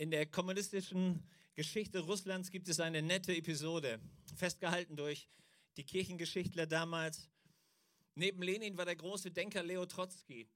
In der kommunistischen Geschichte Russlands gibt es eine nette Episode, festgehalten durch die Kirchengeschichtler damals. Neben Lenin war der große Denker Leo Trotzki.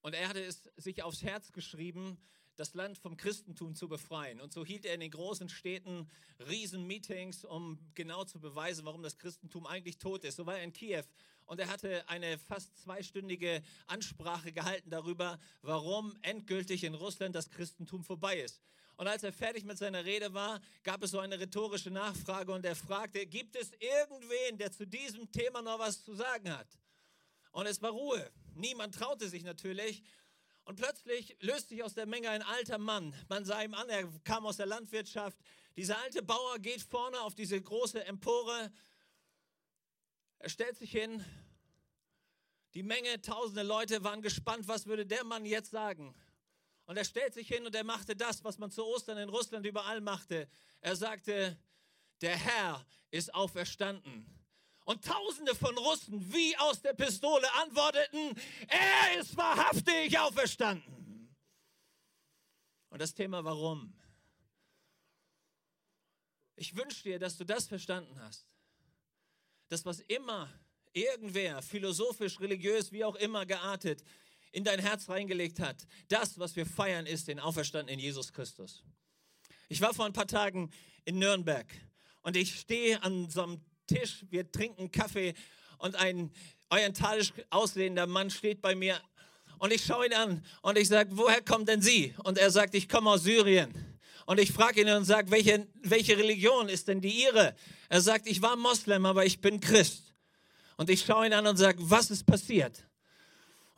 Und er hatte es sich aufs Herz geschrieben, das Land vom Christentum zu befreien. Und so hielt er in den großen Städten Riesenmeetings, um genau zu beweisen, warum das Christentum eigentlich tot ist. So war er in Kiew und er hatte eine fast zweistündige Ansprache gehalten darüber, warum endgültig in Russland das Christentum vorbei ist. Und als er fertig mit seiner Rede war, gab es so eine rhetorische Nachfrage und er fragte, gibt es irgendwen, der zu diesem Thema noch was zu sagen hat? Und es war Ruhe. Niemand traute sich natürlich. Und plötzlich löst sich aus der Menge ein alter Mann. Man sah ihm an, er kam aus der Landwirtschaft. Dieser alte Bauer geht vorne auf diese große Empore. Er stellt sich hin. Die Menge, tausende Leute waren gespannt, was würde der Mann jetzt sagen. Und er stellt sich hin und er machte das, was man zu Ostern in Russland überall machte. Er sagte, der Herr ist auferstanden. Und tausende von Russen wie aus der Pistole antworteten, er ist wahrhaftig auferstanden. Und das Thema warum? Ich wünsche dir, dass du das verstanden hast. Das, was immer irgendwer, philosophisch, religiös, wie auch immer geartet, in dein Herz reingelegt hat, das, was wir feiern, ist den Auferstandenen Jesus Christus. Ich war vor ein paar Tagen in Nürnberg und ich stehe an so einem Tisch, wir trinken Kaffee und ein orientalisch aussehender Mann steht bei mir und ich schaue ihn an und ich sage, woher kommt denn Sie? Und er sagt, ich komme aus Syrien. Und ich frage ihn und sage, welche, welche Religion ist denn die Ihre? Er sagt, ich war Moslem, aber ich bin Christ. Und ich schaue ihn an und sage, was ist passiert?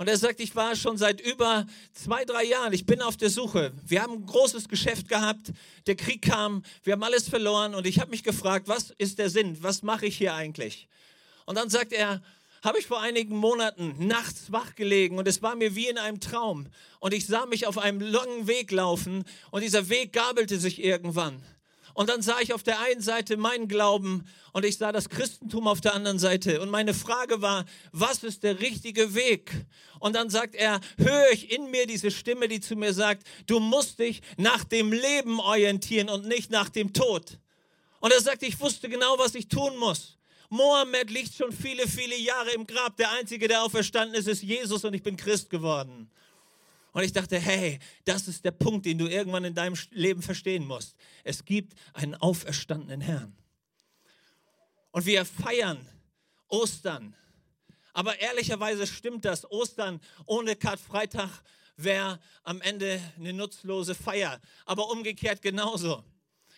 Und er sagt, ich war schon seit über zwei, drei Jahren, ich bin auf der Suche. Wir haben ein großes Geschäft gehabt, der Krieg kam, wir haben alles verloren und ich habe mich gefragt, was ist der Sinn? Was mache ich hier eigentlich? Und dann sagt er, habe ich vor einigen Monaten nachts wach gelegen und es war mir wie in einem Traum. Und ich sah mich auf einem langen Weg laufen und dieser Weg gabelte sich irgendwann. Und dann sah ich auf der einen Seite meinen Glauben und ich sah das Christentum auf der anderen Seite. Und meine Frage war, was ist der richtige Weg? Und dann sagt er, höre ich in mir diese Stimme, die zu mir sagt, du musst dich nach dem Leben orientieren und nicht nach dem Tod. Und er sagt, ich wusste genau, was ich tun muss. Mohammed liegt schon viele, viele Jahre im Grab. Der Einzige, der auferstanden ist, ist Jesus und ich bin Christ geworden. Und ich dachte, hey, das ist der Punkt, den du irgendwann in deinem Leben verstehen musst. Es gibt einen auferstandenen Herrn. Und wir feiern Ostern. Aber ehrlicherweise stimmt das. Ostern ohne Karfreitag wäre am Ende eine nutzlose Feier. Aber umgekehrt genauso.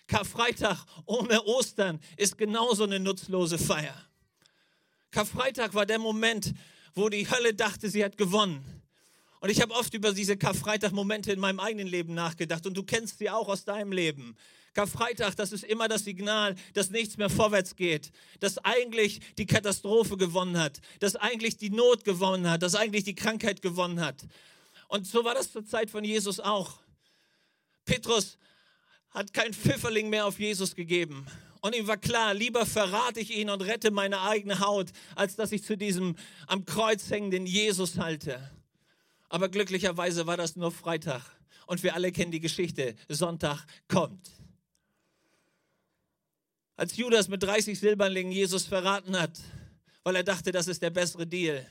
Karfreitag ohne Ostern ist genauso eine nutzlose Feier. Karfreitag war der Moment, wo die Hölle dachte, sie hat gewonnen. Und ich habe oft über diese Karfreitag-Momente in meinem eigenen Leben nachgedacht und du kennst sie auch aus deinem Leben. Karfreitag, das ist immer das Signal, dass nichts mehr vorwärts geht, dass eigentlich die Katastrophe gewonnen hat, dass eigentlich die Not gewonnen hat, dass eigentlich die Krankheit gewonnen hat. Und so war das zur Zeit von Jesus auch. Petrus hat kein Pfifferling mehr auf Jesus gegeben. Und ihm war klar, lieber verrate ich ihn und rette meine eigene Haut, als dass ich zu diesem am Kreuz hängenden Jesus halte. Aber glücklicherweise war das nur Freitag. Und wir alle kennen die Geschichte. Sonntag kommt. Als Judas mit 30 Silberlingen Jesus verraten hat, weil er dachte, das ist der bessere Deal,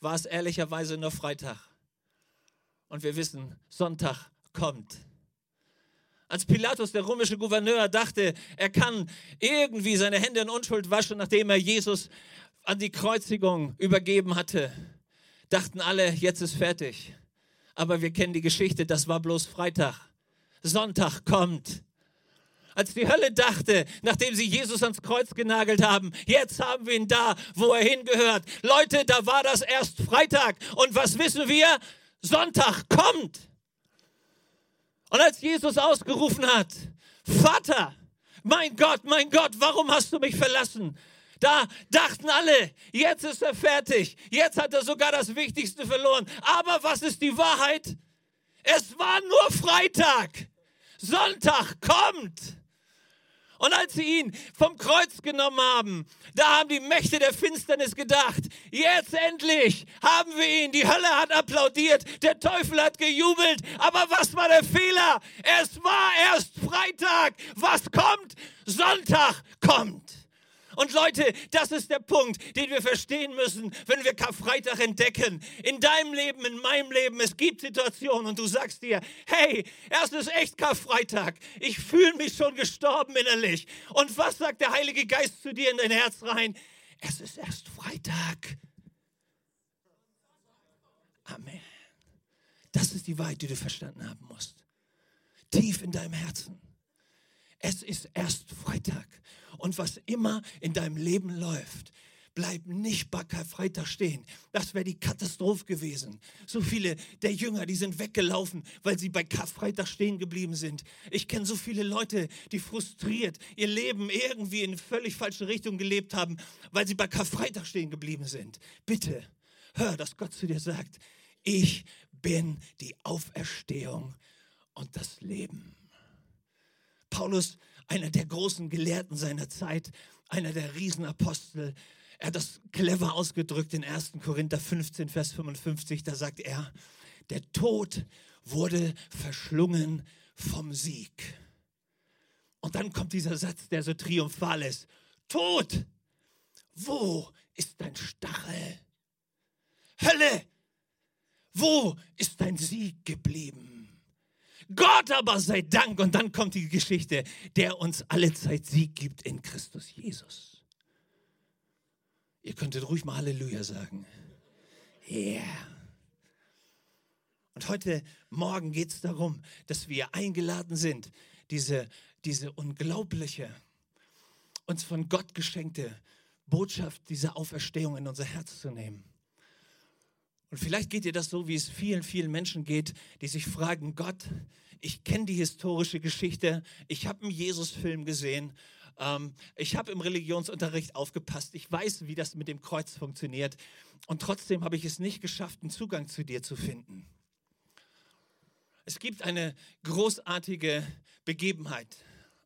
war es ehrlicherweise nur Freitag. Und wir wissen, Sonntag kommt. Als Pilatus, der römische Gouverneur, dachte, er kann irgendwie seine Hände in Unschuld waschen, nachdem er Jesus an die Kreuzigung übergeben hatte, dachten alle, jetzt ist fertig. Aber wir kennen die Geschichte, das war bloß Freitag. Sonntag kommt. Als die Hölle dachte, nachdem sie Jesus ans Kreuz genagelt haben, jetzt haben wir ihn da, wo er hingehört. Leute, da war das erst Freitag. Und was wissen wir? Sonntag kommt. Und als Jesus ausgerufen hat, Vater, mein Gott, mein Gott, warum hast du mich verlassen? Da dachten alle, jetzt ist er fertig. Jetzt hat er sogar das Wichtigste verloren. Aber was ist die Wahrheit? Es war nur Freitag. Sonntag kommt. Und als sie ihn vom Kreuz genommen haben, da haben die Mächte der Finsternis gedacht, jetzt endlich haben wir ihn. Die Hölle hat applaudiert, der Teufel hat gejubelt. Aber was war der Fehler? Es war erst Freitag. Was kommt? Sonntag kommt. Und Leute, das ist der Punkt, den wir verstehen müssen, wenn wir Karfreitag entdecken. In deinem Leben, in meinem Leben, es gibt Situationen und du sagst dir, hey, es ist echt Karfreitag. Ich fühle mich schon gestorben innerlich. Und was sagt der Heilige Geist zu dir in dein Herz rein? Es ist erst Freitag. Amen. Das ist die Wahrheit, die du verstanden haben musst. Tief in deinem Herzen. Es ist erst Freitag. Und was immer in deinem Leben läuft, bleib nicht bei Karfreitag stehen. Das wäre die Katastrophe gewesen. So viele der Jünger, die sind weggelaufen, weil sie bei Karfreitag stehen geblieben sind. Ich kenne so viele Leute, die frustriert ihr Leben irgendwie in völlig falsche Richtung gelebt haben, weil sie bei Karfreitag stehen geblieben sind. Bitte, hör, dass Gott zu dir sagt, ich bin die Auferstehung und das Leben. Paulus einer der großen Gelehrten seiner Zeit, einer der Riesenapostel. Er hat das clever ausgedrückt in 1. Korinther 15, Vers 55. Da sagt er, der Tod wurde verschlungen vom Sieg. Und dann kommt dieser Satz, der so triumphal ist. Tod, wo ist dein Stachel? Hölle, wo ist dein Sieg geblieben? Gott aber sei Dank. Und dann kommt die Geschichte, der uns alle Zeit Sieg gibt in Christus Jesus. Ihr könntet ruhig mal Halleluja sagen. Yeah. Und heute Morgen geht es darum, dass wir eingeladen sind, diese, diese unglaubliche, uns von Gott geschenkte Botschaft dieser Auferstehung in unser Herz zu nehmen. Und vielleicht geht dir das so, wie es vielen, vielen Menschen geht, die sich fragen, Gott, ich kenne die historische Geschichte, ich habe einen Jesus-Film gesehen, ähm, ich habe im Religionsunterricht aufgepasst, ich weiß, wie das mit dem Kreuz funktioniert und trotzdem habe ich es nicht geschafft, einen Zugang zu dir zu finden. Es gibt eine großartige Begebenheit.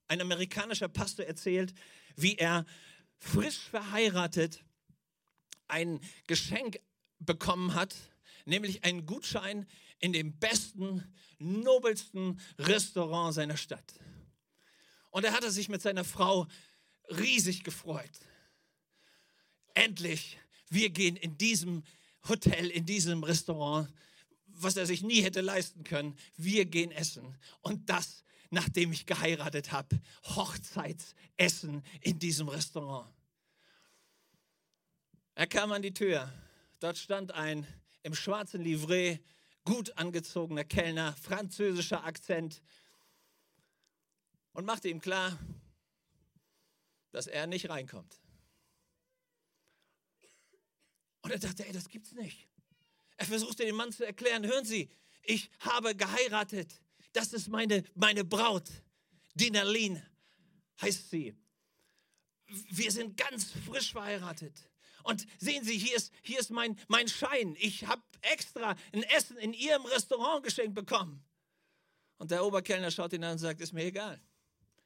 Ein amerikanischer Pastor erzählt, wie er frisch verheiratet ein Geschenk bekommen hat, nämlich einen Gutschein in dem besten, nobelsten Restaurant seiner Stadt. Und er hatte sich mit seiner Frau riesig gefreut. Endlich, wir gehen in diesem Hotel, in diesem Restaurant, was er sich nie hätte leisten können. Wir gehen essen. Und das, nachdem ich geheiratet habe. Hochzeitsessen in diesem Restaurant. Er kam an die Tür Dort stand ein im schwarzen Livret gut angezogener Kellner, französischer Akzent und machte ihm klar, dass er nicht reinkommt. Und er dachte, ey, das gibt's nicht. Er versuchte dem Mann zu erklären, hören Sie, ich habe geheiratet. Das ist meine, meine Braut. Dinalin heißt sie. Wir sind ganz frisch verheiratet. Und sehen Sie, hier ist, hier ist mein, mein Schein. Ich habe extra ein Essen in Ihrem Restaurant geschenkt bekommen. Und der Oberkellner schaut ihn an und sagt, ist mir egal.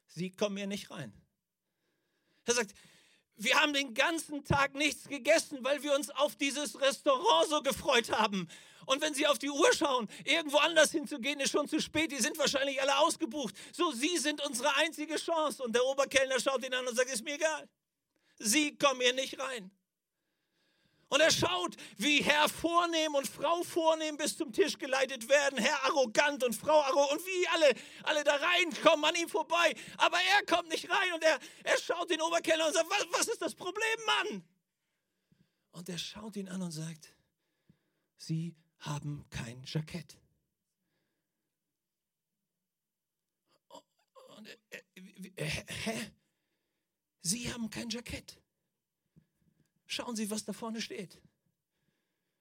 Sie kommen hier nicht rein. Er sagt, wir haben den ganzen Tag nichts gegessen, weil wir uns auf dieses Restaurant so gefreut haben. Und wenn Sie auf die Uhr schauen, irgendwo anders hinzugehen, ist schon zu spät. Die sind wahrscheinlich alle ausgebucht. So, Sie sind unsere einzige Chance. Und der Oberkellner schaut ihn an und sagt, ist mir egal. Sie kommen hier nicht rein. Und er schaut, wie Herr vornehm und Frau vornehm bis zum Tisch geleitet werden, Herr arrogant und Frau arrogant und wie alle, alle da reinkommen an ihm vorbei. Aber er kommt nicht rein und er, er schaut den Oberkellner und sagt, was, was ist das Problem, Mann? Und er schaut ihn an und sagt, Sie haben kein Jackett. Und, äh, äh, hä? Sie haben kein Jackett. Schauen Sie, was da vorne steht.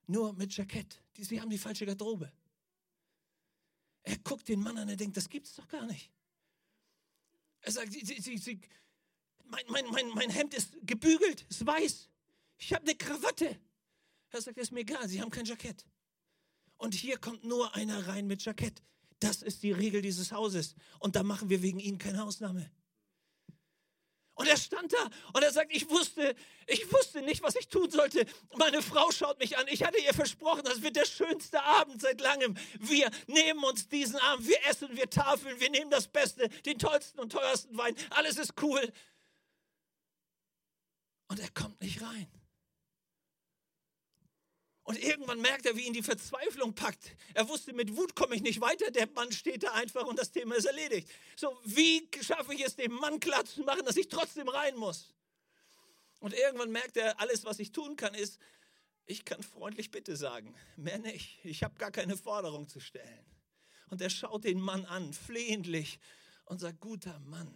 Nur mit Jackett. Sie haben die falsche Garderobe. Er guckt den Mann an, er denkt, das gibt's doch gar nicht. Er sagt, sie, sie, sie, mein, mein, mein, mein Hemd ist gebügelt, ist weiß. Ich habe eine Krawatte. Er sagt, ist mir egal, Sie haben kein Jackett. Und hier kommt nur einer rein mit Jackett. Das ist die Regel dieses Hauses. Und da machen wir wegen Ihnen keine Ausnahme. Und er stand da und er sagt, ich wusste, ich wusste nicht, was ich tun sollte. Meine Frau schaut mich an. Ich hatte ihr versprochen, das wird der schönste Abend seit langem. Wir nehmen uns diesen Abend, wir essen, wir tafeln, wir nehmen das Beste, den tollsten und teuersten Wein. Alles ist cool. Und er kommt nicht rein. Und irgendwann merkt er, wie ihn die Verzweiflung packt. Er wusste, mit Wut komme ich nicht weiter. Der Mann steht da einfach und das Thema ist erledigt. So, wie schaffe ich es, dem Mann klar zu machen, dass ich trotzdem rein muss? Und irgendwann merkt er, alles, was ich tun kann, ist, ich kann freundlich Bitte sagen. Mehr nicht. Ich habe gar keine Forderung zu stellen. Und er schaut den Mann an, flehentlich, und sagt, guter Mann,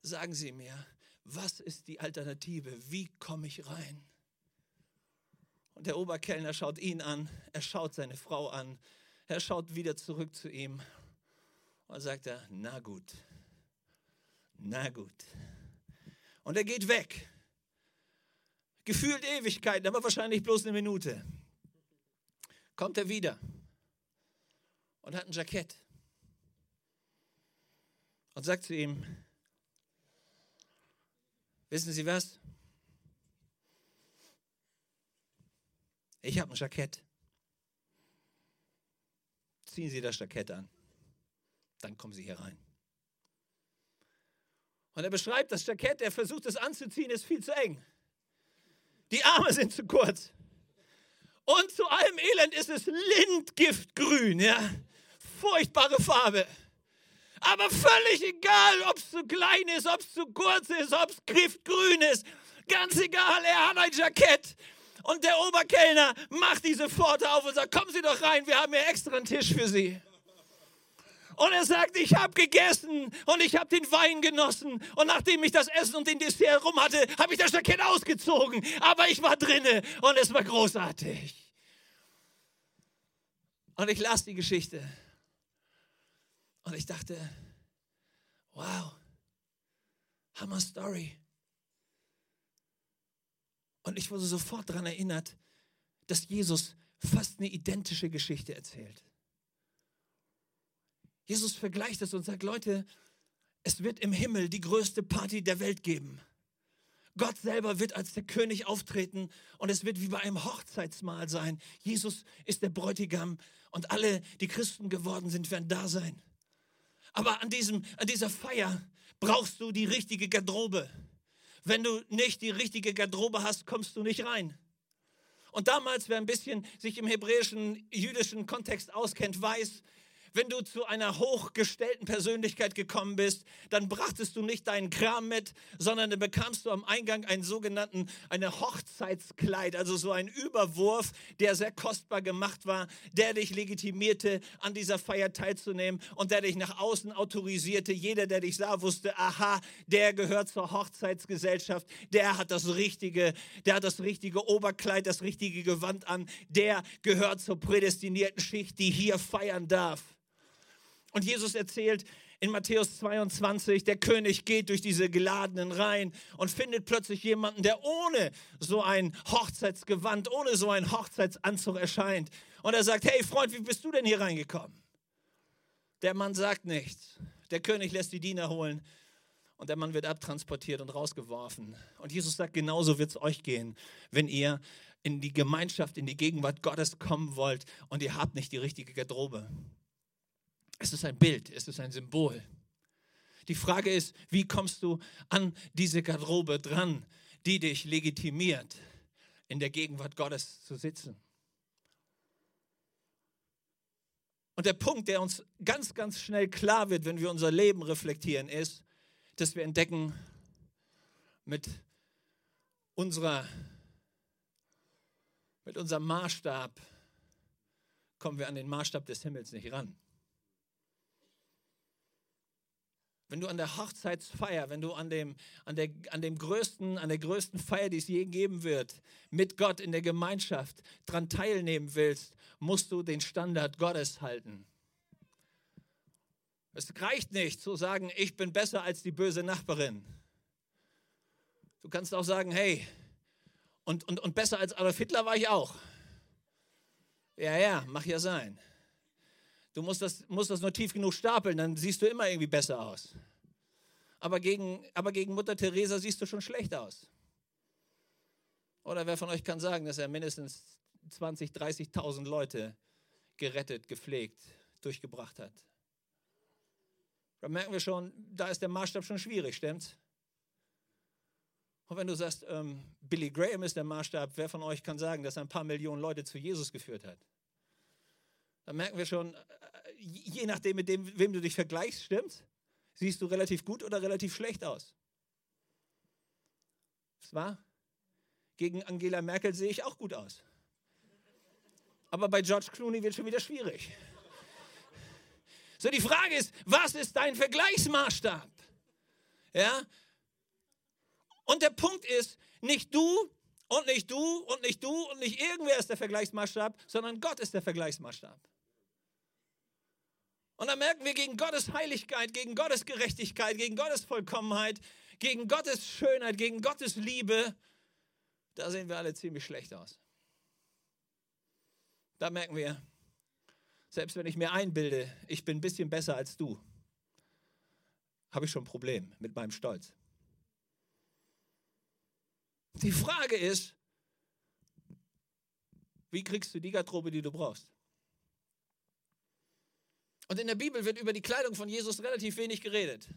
sagen Sie mir, was ist die Alternative? Wie komme ich rein? Und der Oberkellner schaut ihn an, er schaut seine Frau an, er schaut wieder zurück zu ihm und sagt er, na gut, na gut. Und er geht weg. Gefühlt Ewigkeiten, aber wahrscheinlich bloß eine Minute. Kommt er wieder und hat ein Jackett und sagt zu ihm, wissen Sie was? Ich habe ein Jackett. Ziehen Sie das Jackett an. Dann kommen Sie hier rein. Und er beschreibt das Jackett, er versucht es anzuziehen, ist viel zu eng. Die Arme sind zu kurz. Und zu allem Elend ist es Lindgiftgrün, ja. Furchtbare Farbe. Aber völlig egal, ob es zu klein ist, ob es zu kurz ist, ob es giftgrün ist. Ganz egal, er hat ein Jackett. Und der Oberkellner macht diese Pforte auf und sagt, kommen Sie doch rein, wir haben hier extra einen Tisch für Sie. Und er sagt, ich habe gegessen und ich habe den Wein genossen. Und nachdem ich das Essen und den Dessert rum hatte, habe ich das Jackett ausgezogen. Aber ich war drinne und es war großartig. Und ich las die Geschichte. Und ich dachte, wow, Hammer Story. Und ich wurde sofort daran erinnert, dass Jesus fast eine identische Geschichte erzählt. Jesus vergleicht es und sagt, Leute, es wird im Himmel die größte Party der Welt geben. Gott selber wird als der König auftreten und es wird wie bei einem Hochzeitsmahl sein. Jesus ist der Bräutigam und alle, die Christen geworden sind, werden da sein. Aber an, diesem, an dieser Feier brauchst du die richtige Garderobe. Wenn du nicht die richtige Garderobe hast, kommst du nicht rein. Und damals, wer ein bisschen sich im hebräischen, jüdischen Kontext auskennt, weiß, wenn du zu einer hochgestellten Persönlichkeit gekommen bist, dann brachtest du nicht deinen Kram mit, sondern dann bekamst du am Eingang einen sogenannten, eine Hochzeitskleid, also so ein Überwurf, der sehr kostbar gemacht war, der dich legitimierte, an dieser Feier teilzunehmen und der dich nach außen autorisierte. Jeder, der dich sah, wusste, aha, der gehört zur Hochzeitsgesellschaft, der hat das richtige, der hat das richtige Oberkleid, das richtige Gewand an, der gehört zur prädestinierten Schicht, die hier feiern darf. Und Jesus erzählt in Matthäus 22, der König geht durch diese geladenen Reihen und findet plötzlich jemanden, der ohne so ein Hochzeitsgewand, ohne so einen Hochzeitsanzug erscheint. Und er sagt, hey Freund, wie bist du denn hier reingekommen? Der Mann sagt nichts. Der König lässt die Diener holen und der Mann wird abtransportiert und rausgeworfen. Und Jesus sagt, genauso wird es euch gehen, wenn ihr in die Gemeinschaft, in die Gegenwart Gottes kommen wollt und ihr habt nicht die richtige Garderobe. Es ist ein Bild, es ist ein Symbol. Die Frage ist, wie kommst du an diese Garderobe dran, die dich legitimiert, in der Gegenwart Gottes zu sitzen? Und der Punkt, der uns ganz, ganz schnell klar wird, wenn wir unser Leben reflektieren, ist, dass wir entdecken, mit unserer, mit unserem Maßstab kommen wir an den Maßstab des Himmels nicht ran. Wenn du an der Hochzeitsfeier, wenn du an dem, an, der, an dem größten, an der größten Feier, die es je geben wird, mit Gott in der Gemeinschaft dran teilnehmen willst, musst du den Standard Gottes halten. Es reicht nicht zu sagen, ich bin besser als die böse Nachbarin. Du kannst auch sagen, hey, und, und, und besser als Adolf Hitler war ich auch. Ja, ja, mach ja sein. Du musst das, musst das nur tief genug stapeln, dann siehst du immer irgendwie besser aus. aber gegen, aber gegen Mutter Teresa siehst du schon schlecht aus. Oder wer von euch kann sagen, dass er mindestens 20, 30.000 Leute gerettet, gepflegt, durchgebracht hat? Da merken wir schon, da ist der Maßstab schon schwierig, stimmt's? Und wenn du sagst, ähm, Billy Graham ist der Maßstab, wer von euch kann sagen, dass er ein paar Millionen Leute zu Jesus geführt hat? Dann merken wir schon, äh, je nachdem, mit dem, wem du dich vergleichst, stimmt, siehst du relativ gut oder relativ schlecht aus. Was war? Gegen Angela Merkel sehe ich auch gut aus. Aber bei George Clooney wird schon wieder schwierig. So, die Frage ist, was ist dein Vergleichsmaßstab? Ja? Und der Punkt ist, nicht du und nicht du und nicht du und nicht irgendwer ist der Vergleichsmaßstab, sondern Gott ist der Vergleichsmaßstab. Und dann merken wir gegen Gottes Heiligkeit, gegen Gottes Gerechtigkeit, gegen Gottes Vollkommenheit, gegen Gottes Schönheit, gegen Gottes Liebe, da sehen wir alle ziemlich schlecht aus. Da merken wir, selbst wenn ich mir einbilde, ich bin ein bisschen besser als du, habe ich schon ein Problem mit meinem Stolz. Die Frage ist, wie kriegst du die Garderobe, die du brauchst? Und in der Bibel wird über die Kleidung von Jesus relativ wenig geredet.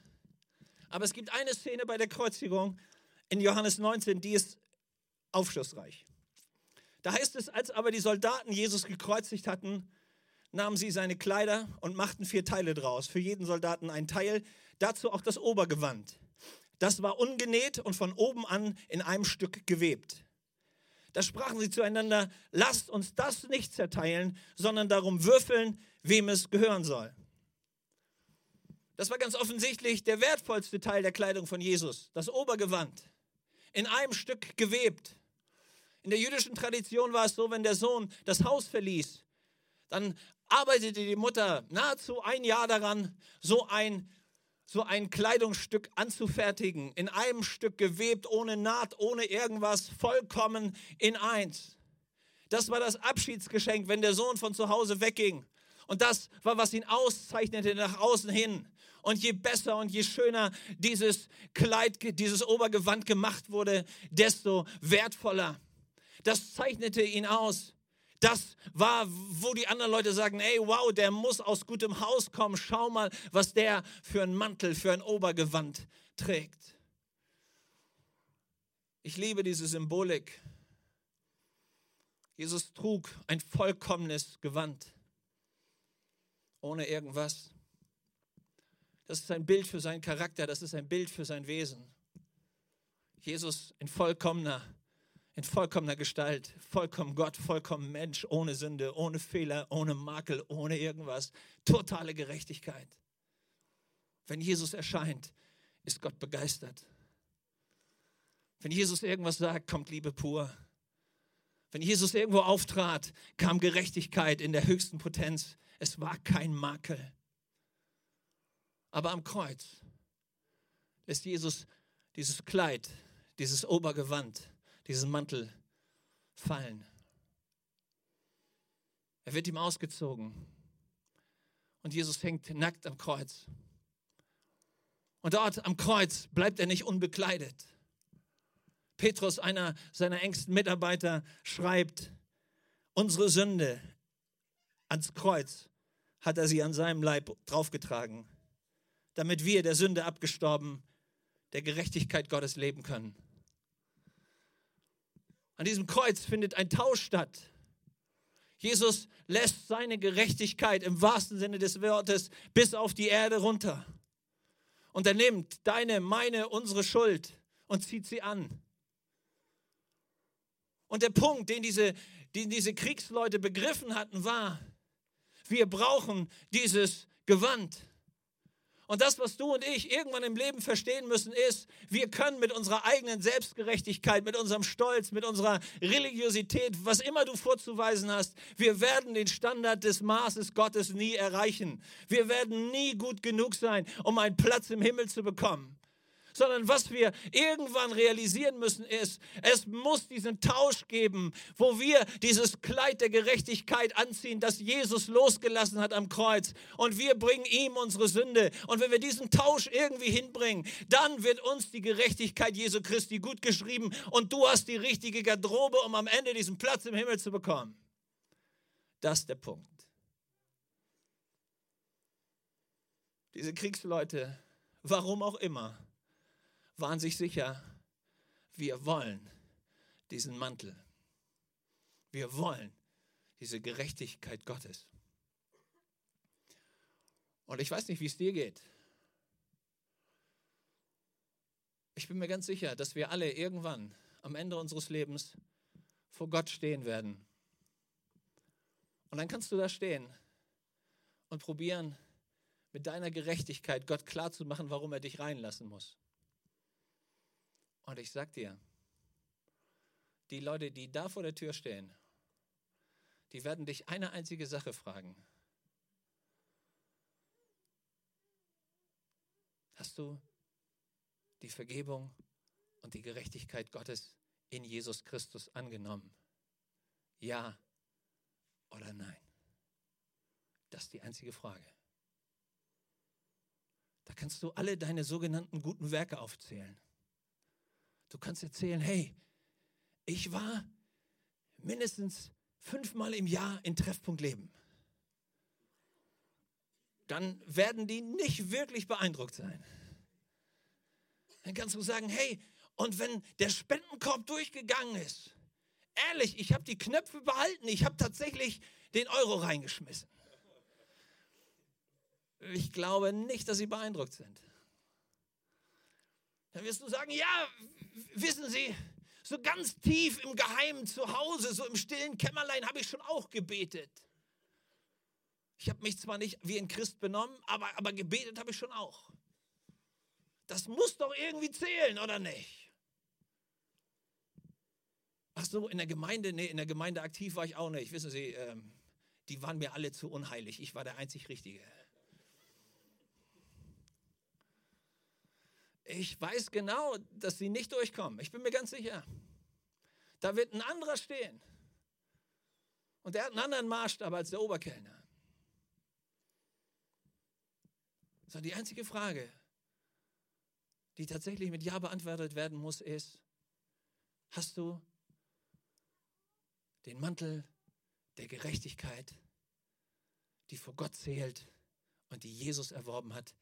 Aber es gibt eine Szene bei der Kreuzigung in Johannes 19, die ist aufschlussreich. Da heißt es, als aber die Soldaten Jesus gekreuzigt hatten, nahmen sie seine Kleider und machten vier Teile draus, für jeden Soldaten ein Teil, dazu auch das Obergewand. Das war ungenäht und von oben an in einem Stück gewebt. Da sprachen sie zueinander, lasst uns das nicht zerteilen, sondern darum würfeln, wem es gehören soll. Das war ganz offensichtlich der wertvollste Teil der Kleidung von Jesus, das Obergewand, in einem Stück gewebt. In der jüdischen Tradition war es so, wenn der Sohn das Haus verließ, dann arbeitete die Mutter nahezu ein Jahr daran, so ein, so ein Kleidungsstück anzufertigen, in einem Stück gewebt, ohne Naht, ohne irgendwas, vollkommen in eins. Das war das Abschiedsgeschenk, wenn der Sohn von zu Hause wegging. Und das war, was ihn auszeichnete nach außen hin. Und je besser und je schöner dieses Kleid, dieses Obergewand gemacht wurde, desto wertvoller. Das zeichnete ihn aus. Das war, wo die anderen Leute sagen, ey, wow, der muss aus gutem Haus kommen. Schau mal, was der für einen Mantel, für ein Obergewand trägt. Ich liebe diese Symbolik. Jesus trug ein vollkommenes Gewand ohne irgendwas. Das ist ein Bild für seinen Charakter, das ist ein Bild für sein Wesen. Jesus in vollkommener, in vollkommener Gestalt, vollkommen Gott, vollkommen Mensch, ohne Sünde, ohne Fehler, ohne Makel, ohne irgendwas. Totale Gerechtigkeit. Wenn Jesus erscheint, ist Gott begeistert. Wenn Jesus irgendwas sagt, kommt Liebe pur. Wenn Jesus irgendwo auftrat, kam Gerechtigkeit in der höchsten Potenz. Es war kein Makel. Aber am Kreuz lässt Jesus dieses Kleid, dieses Obergewand, diesen Mantel fallen. Er wird ihm ausgezogen. Und Jesus hängt nackt am Kreuz. Und dort am Kreuz bleibt er nicht unbekleidet. Petrus, einer seiner engsten Mitarbeiter, schreibt, unsere Sünde ans Kreuz hat er sie an seinem Leib draufgetragen, damit wir der Sünde abgestorben, der Gerechtigkeit Gottes leben können. An diesem Kreuz findet ein Tausch statt. Jesus lässt seine Gerechtigkeit im wahrsten Sinne des Wortes bis auf die Erde runter. Und er nimmt deine, meine, unsere Schuld und zieht sie an. Und der Punkt, den diese, den diese Kriegsleute begriffen hatten, war, wir brauchen dieses Gewand. Und das, was du und ich irgendwann im Leben verstehen müssen, ist, wir können mit unserer eigenen Selbstgerechtigkeit, mit unserem Stolz, mit unserer Religiosität, was immer du vorzuweisen hast, wir werden den Standard des Maßes Gottes nie erreichen. Wir werden nie gut genug sein, um einen Platz im Himmel zu bekommen sondern was wir irgendwann realisieren müssen ist, es muss diesen Tausch geben, wo wir dieses Kleid der Gerechtigkeit anziehen, das Jesus losgelassen hat am Kreuz und wir bringen ihm unsere Sünde. Und wenn wir diesen Tausch irgendwie hinbringen, dann wird uns die Gerechtigkeit Jesu Christi gut geschrieben und du hast die richtige Garderobe, um am Ende diesen Platz im Himmel zu bekommen. Das ist der Punkt. Diese Kriegsleute, warum auch immer, waren sich sicher, wir wollen diesen Mantel. Wir wollen diese Gerechtigkeit Gottes. Und ich weiß nicht, wie es dir geht. Ich bin mir ganz sicher, dass wir alle irgendwann am Ende unseres Lebens vor Gott stehen werden. Und dann kannst du da stehen und probieren, mit deiner Gerechtigkeit Gott klarzumachen, warum er dich reinlassen muss. Und ich sag dir, die Leute, die da vor der Tür stehen, die werden dich eine einzige Sache fragen. Hast du die Vergebung und die Gerechtigkeit Gottes in Jesus Christus angenommen? Ja oder nein? Das ist die einzige Frage. Da kannst du alle deine sogenannten guten Werke aufzählen. Du kannst erzählen, hey, ich war mindestens fünfmal im Jahr in Treffpunkt Leben. Dann werden die nicht wirklich beeindruckt sein. Dann kannst du sagen, hey, und wenn der Spendenkorb durchgegangen ist, ehrlich, ich habe die Knöpfe behalten, ich habe tatsächlich den Euro reingeschmissen ich glaube nicht, dass sie beeindruckt sind. Dann wirst du sagen, ja, wissen Sie, so ganz tief im Geheimen zu Hause, so im stillen Kämmerlein habe ich schon auch gebetet. Ich habe mich zwar nicht wie ein Christ benommen, aber, aber gebetet habe ich schon auch. Das muss doch irgendwie zählen, oder nicht? Ach so, in der Gemeinde, nee, in der Gemeinde aktiv war ich auch nicht. Wissen Sie, ähm, die waren mir alle zu unheilig. Ich war der einzig Richtige. Ich weiß genau, dass sie nicht durchkommen. Ich bin mir ganz sicher. Da wird ein anderer stehen. Und der hat einen anderen Maßstab als der Oberkellner. So, die einzige Frage, die tatsächlich mit Ja beantwortet werden muss, ist, hast du den Mantel der Gerechtigkeit, die vor Gott zählt und die Jesus erworben hat,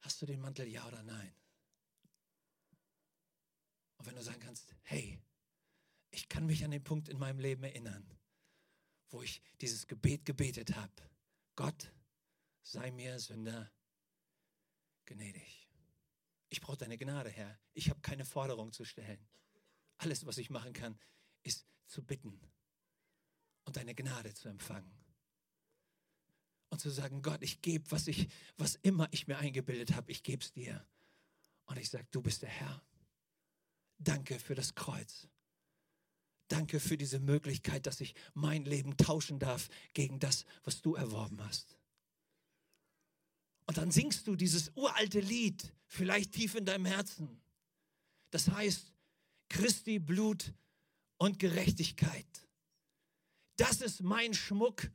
Hast du den Mantel, ja oder nein? Und wenn du sagen kannst, hey, ich kann mich an den Punkt in meinem Leben erinnern, wo ich dieses Gebet gebetet habe, Gott, sei mir Sünder gnädig. Ich brauche deine Gnade, Herr. Ich habe keine Forderung zu stellen. Alles, was ich machen kann, ist zu bitten und deine Gnade zu empfangen und zu sagen, Gott, ich gebe, was ich, was immer ich mir eingebildet habe, ich gebe es dir. Und ich sage, du bist der Herr. Danke für das Kreuz. Danke für diese Möglichkeit, dass ich mein Leben tauschen darf gegen das, was du erworben hast. Und dann singst du dieses uralte Lied, vielleicht tief in deinem Herzen. Das heißt, Christi Blut und Gerechtigkeit. Das ist mein Schmuck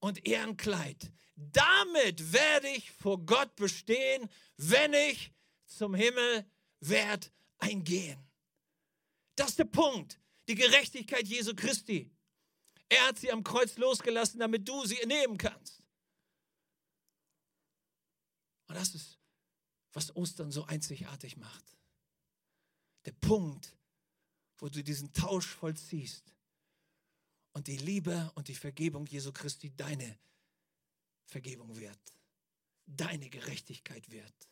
und Ehrenkleid. Damit werde ich vor Gott bestehen, wenn ich zum Himmel werde eingehen. Das ist der Punkt. Die Gerechtigkeit Jesu Christi. Er hat sie am Kreuz losgelassen, damit du sie nehmen kannst. Und das ist, was Ostern so einzigartig macht. Der Punkt, wo du diesen Tausch vollziehst die Liebe und die Vergebung Jesu Christi deine Vergebung wird, deine Gerechtigkeit wird.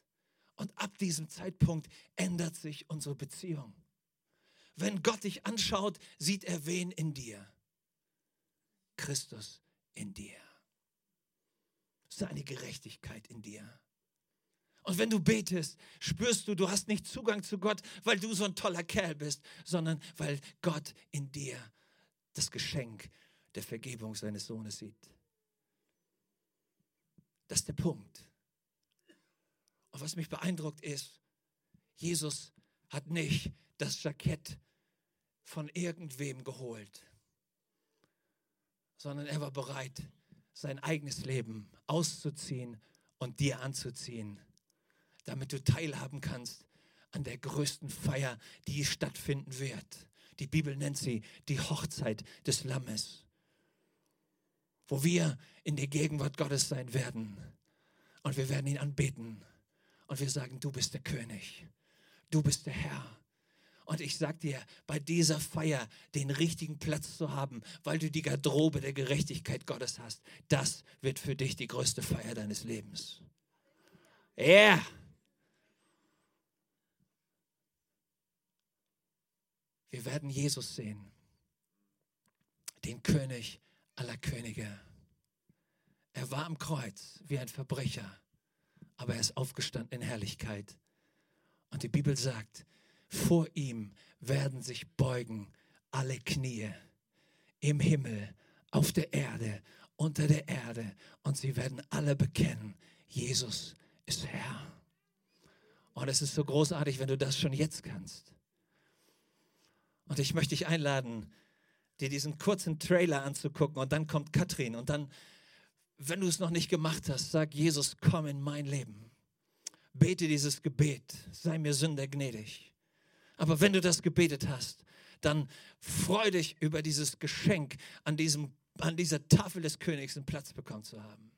Und ab diesem Zeitpunkt ändert sich unsere Beziehung. Wenn Gott dich anschaut, sieht er wen in dir? Christus in dir. Seine Gerechtigkeit in dir. Und wenn du betest, spürst du, du hast nicht Zugang zu Gott, weil du so ein toller Kerl bist, sondern weil Gott in dir das Geschenk der Vergebung seines Sohnes sieht. Das ist der Punkt. Und was mich beeindruckt ist, Jesus hat nicht das Jackett von irgendwem geholt, sondern er war bereit, sein eigenes Leben auszuziehen und dir anzuziehen, damit du teilhaben kannst an der größten Feier, die stattfinden wird. Die Bibel nennt sie die Hochzeit des Lammes, wo wir in der Gegenwart Gottes sein werden und wir werden ihn anbeten und wir sagen, du bist der König, du bist der Herr. Und ich sag dir, bei dieser Feier den richtigen Platz zu haben, weil du die Garderobe der Gerechtigkeit Gottes hast, das wird für dich die größte Feier deines Lebens. Ja. Yeah. Wir werden Jesus sehen, den König aller Könige. Er war am Kreuz wie ein Verbrecher, aber er ist aufgestanden in Herrlichkeit. Und die Bibel sagt, vor ihm werden sich beugen alle Knie im Himmel, auf der Erde, unter der Erde. Und sie werden alle bekennen, Jesus ist Herr. Und es ist so großartig, wenn du das schon jetzt kannst. Und ich möchte dich einladen, dir diesen kurzen Trailer anzugucken und dann kommt Katrin und dann, wenn du es noch nicht gemacht hast, sag Jesus, komm in mein Leben. Bete dieses Gebet, sei mir Sünder gnädig. Aber wenn du das gebetet hast, dann freu dich über dieses Geschenk, an, diesem, an dieser Tafel des Königs einen Platz bekommen zu haben.